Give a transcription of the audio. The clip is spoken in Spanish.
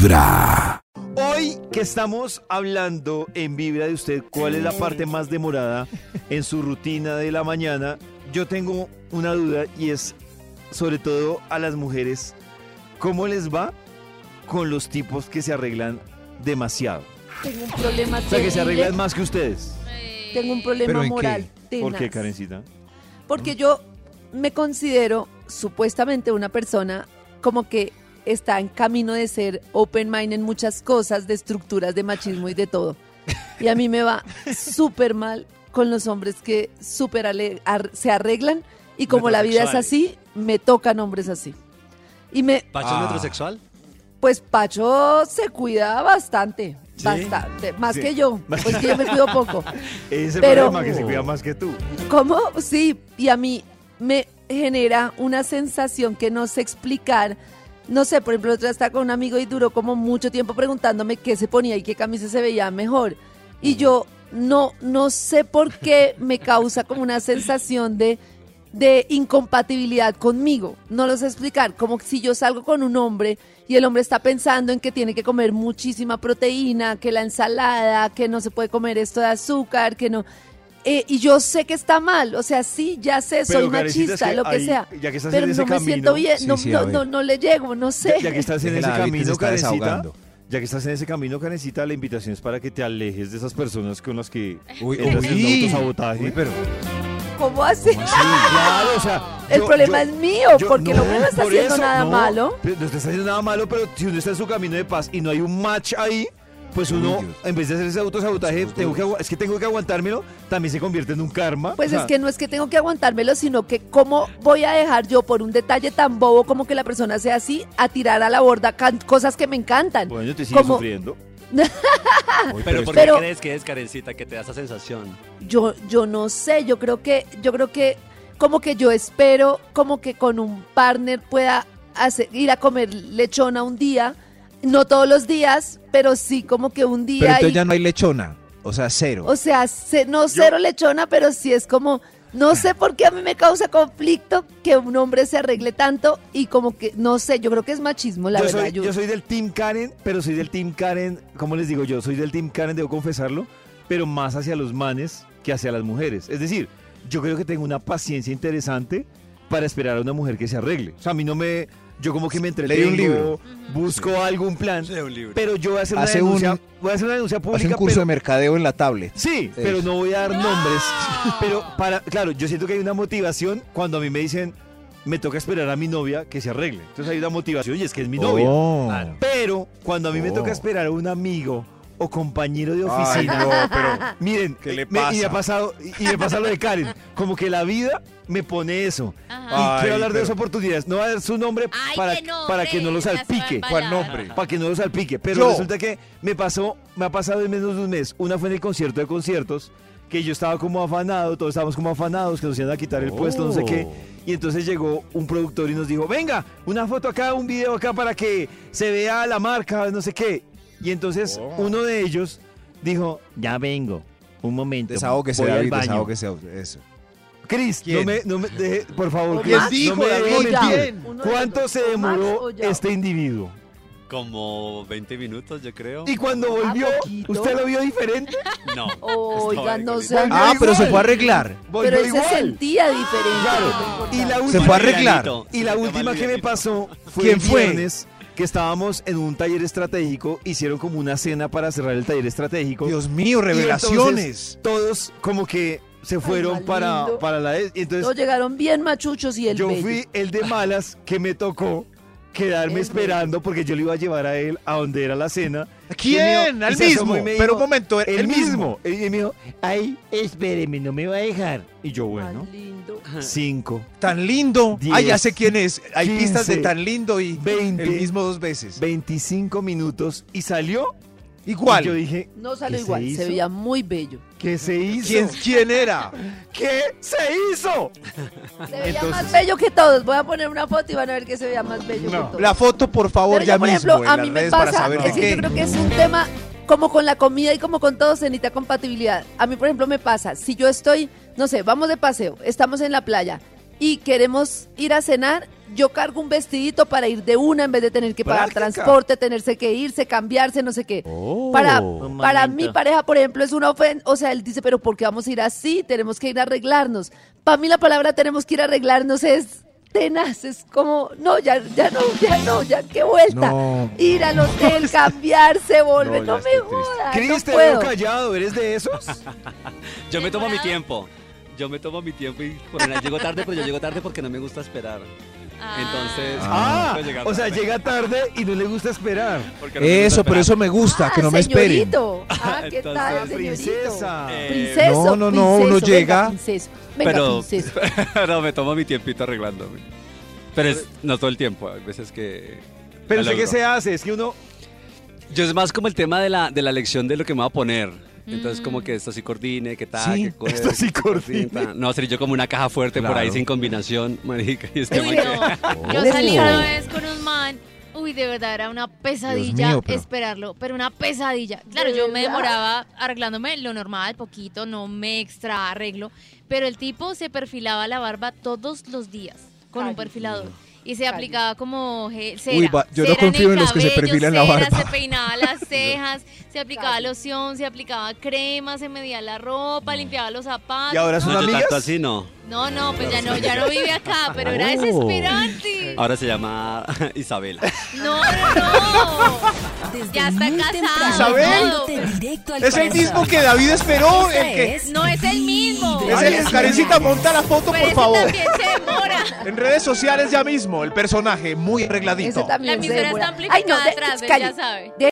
Vibra. Hoy que estamos hablando en Vibra de usted, ¿cuál es la parte más demorada en su rutina de la mañana? Yo tengo una duda y es, sobre todo a las mujeres, ¿cómo les va con los tipos que se arreglan demasiado? Tengo un problema O sea, que se arreglan más que ustedes. Tengo un ¿Pero problema en qué? moral. ¿Por qué. Karencita? Porque yo me considero supuestamente una persona como que está en camino de ser open mind en muchas cosas, de estructuras, de machismo y de todo. Y a mí me va súper mal con los hombres que súper ar- se arreglan y como la vida es así, me tocan hombres así. Y me, ¿Pacho Ah. es metrosexual? pues Pacho se cuida bastante, ¿Sí? bastante, más Sí. que yo, pues que yo me cuido poco. Ese Pero- problema que se cuida más que tú. ¿Cómo? Sí, y a mí me genera una sensación que no sé explicar. No sé, por ejemplo, otra estaba con un amigo y duró como mucho tiempo preguntándome qué se ponía y qué camisa se veía mejor. Y yo no, no sé por qué me causa como una sensación de, de incompatibilidad conmigo. No lo sé explicar. Como si yo salgo con un hombre y el hombre está pensando en que tiene que comer muchísima proteína, que la ensalada, que no se puede comer esto de azúcar, que no. Eh, y yo sé que está mal, o sea, sí, ya sé, soy Pero, Karencita, es machista, que lo que sea. ya que estás Pero en ese no me siento bien, Sí, no, sí, no, no, no le llego, no sé. Ya, ya que estás en ese se camino, está Karencita, ya que estás en ese camino, Karencita, la invitación es para que te alejes de esas personas con las que Uy, un uy. autosabotaje. Uy, pero ¿Cómo así? Claro, o sea, El yo- problema yo- es mío, yo- porque no, me está por haciendo eso, nada no, malo. No está haciendo nada malo, pero si uno está en su camino de paz y no hay un match ahí, pues uno, en vez de hacer ese autosabotaje, tengo que, es que tengo que aguantármelo, también se convierte en un karma. Pues O sea, es que no es que tengo que aguantármelo, sino que cómo voy a dejar yo por un detalle tan bobo como que la persona sea así, a tirar a la borda cosas que me encantan. Bueno, te sigue como- sufriendo. Uy, ¿Pero por Pero- qué crees que es, Karencita, que te da esa sensación? Yo, yo no sé, yo creo que, yo creo que como que yo espero como que con un partner pueda hacer, ir a comer lechona un día, no todos los días, pero sí como que un pero día. entonces y- ya no hay lechona. O sea, cero. O sea, ce- no cero lechona, pero sí es como, no sé por qué a mí me causa conflicto que un hombre se arregle tanto y como que, no sé, yo creo que es machismo, la yo, verdad. soy, yo- yo soy del Team Karen, pero soy del Team Karen, ¿cómo les digo yo? Soy del Team Karen, debo confesarlo, pero más hacia los manes que hacia las mujeres. Es decir, yo creo que tengo una paciencia interesante para esperar a una mujer que se arregle. O sea, a mí no me... Yo como que me Leí entretengo, un libro. Busco algún plan, un libro. pero yo voy a hacer una Hace un- denuncia, voy a hacer una denuncia Hace pública, un curso pero- de mercadeo en la tablet. Sí, Eso. pero no voy a dar nombres. Pero para, claro, yo siento que hay una motivación cuando a mí me dicen, me toca esperar a mi novia que se arregle. Entonces hay una motivación y es que es mi novia. Oh. Claro. Pero cuando a mí me Oh. toca esperar a un amigo o compañero de Ay, oficina, no, pero miren, ¿Qué le me- y me pasado y, y me pasa lo de Karen, como que la vida me pone eso. Y Ay, quiero hablar de dos oportunidades. No va a dar su nombre Ay, para, nombre, para que no lo salpique. ¿Cuál nombre? Para que no lo salpique. Pero Yo. resulta que me pasó, me ha pasado en menos de un mes. Una fue en el concierto de conciertos, que yo estaba como afanado, todos estábamos como afanados, que nos iban a quitar el puesto, no sé qué. Oh. Y entonces llegó un productor y nos dijo, venga, una foto acá, un video acá para que se vea la marca, no sé qué. Y entonces Oh. uno de ellos dijo, ya vengo, un momento. Desahógese, voy al David, baño". desahógese. Eso. Cris, no ¿Quién? me, no me deje- por favor, no dijo, me David? deje O ya. mentir. Uno de ¿Cuánto se dos. ¿O Max demoró este individuo? Como 20 minutos, yo creo. Y cuando volvió? ¿usted lo vio diferente? No. Oiga, no sé. Ah, pero se fue a arreglar. Volvió Pero él se igual. sentía diferente. Claro. Y la última, Se fue a arreglar. Y la última que me pasó fue ¿Quién el fue? viernes que estábamos en un taller estratégico, hicieron como una cena para cerrar el taller estratégico. Dios mío, revelaciones. todos como que se fueron para, para la... Entonces Todos llegaron bien machuchos y el yo bello. fui el de malas que me tocó quedarme El esperando porque yo le iba a llevar a él a donde era la cena. ¿Quién? Al mismo. Pero un momento, el el mismo. mismo. Y me dijo, ay, espéreme, no me va a dejar. Y yo, bueno, Tan lindo. cinco, Tan lindo. Ah, ya Diez, sé quién es. Hay pistas de 15, tan lindo y 20, el mismo dos veces. 25 minutos y salió. Igual. Y yo dije, No salió ¿Qué se igual, se, hizo? veía muy bello. ¿qué se hizo? ¿Quién, ¿Quién era? ¿Qué se hizo? Se veía Entonces- más bello que todos. Voy a poner una foto y van a ver que se veía más bello No. que todos. La foto, por favor, Pero ya yo, por mismo ejemplo, a mí me pasa, es que yo creo que es un tema como con la comida y como con todo se necesita compatibilidad. A mí, por ejemplo, me pasa, si yo estoy, no sé, vamos de paseo, estamos en la playa y queremos ir a cenar, yo cargo un vestidito para ir de una en vez de tener que pagar Práctica. transporte, tenerse que irse, cambiarse, no sé qué. Oh. Para, para mi pareja, por ejemplo, es una ofensa. O sea, él dice, pero ¿por qué vamos a ir así? Tenemos que ir a arreglarnos. Para mí la palabra tenemos que ir a arreglarnos es tenaz. Es como, no, ya, ya no, ya no, ya qué vuelta. No. Ir al hotel, cambiarse, volver. No, me jodas. Cris, no te veo callado, ¿eres de esos? Yo me tomo mi tiempo. Yo me tomo mi tiempo y por llego tarde, pero yo llego tarde porque no me gusta esperar. Entonces, Ah, llega o sea, llega tarde y no le gusta esperar. no Eso, pero eso me gusta, Ah, que no me esperen. Ah, ¿qué Entonces, tal, señorito? princesa. Eh, Princeso. no, no, no, uno llega- Venga, princeso. Venga, pero, princeso. pero me tomo mi tiempito arreglándome. Pero es, no todo el tiempo, hay veces que... Pero sé qué logro. se hace, es que uno Yo es más como el tema de la, de la elección de lo que me voy a poner. Entonces, como que esto sí coordine, qué tal, Sí, qué esto sí qué coordine. cosita. No, sería yo como una caja fuerte por ahí Claro. sin combinación, marica. Y este Uy, man no. que- Yo Oh. salí una vez con un man. Uy, de verdad, era una pesadilla mío, pero- esperarlo, pero una pesadilla. Claro, ¿De yo me demoraba arreglándome lo normal, poquito, no me extra arreglo, pero el tipo se perfilaba la barba todos los días con un perfilador. Y se aplicaba como cera. Uy, va- yo no cera confío en los que se perfilan la barba. Se peinaba las cejas, se aplicaba loción, se aplicaba crema, se medía la ropa, limpiaba los zapatos. ¿Y ahora son No, amigas? tanto así no. No, no, pues ya no, ya no vive acá, pero era desesperante. Ahora se llama Isabela. No, no, no. Desde Ya está temprano, ¿Isabel? directo al Es el mismo que David esperó. El que, No es el mismo. Es el. Karencita, monta la foto, Pero por favor. también se. En redes sociales ya mismo, el personaje muy arregladito. también La se emisora demora. está amplificada Ay, no, de- atrás, ya sabe. De-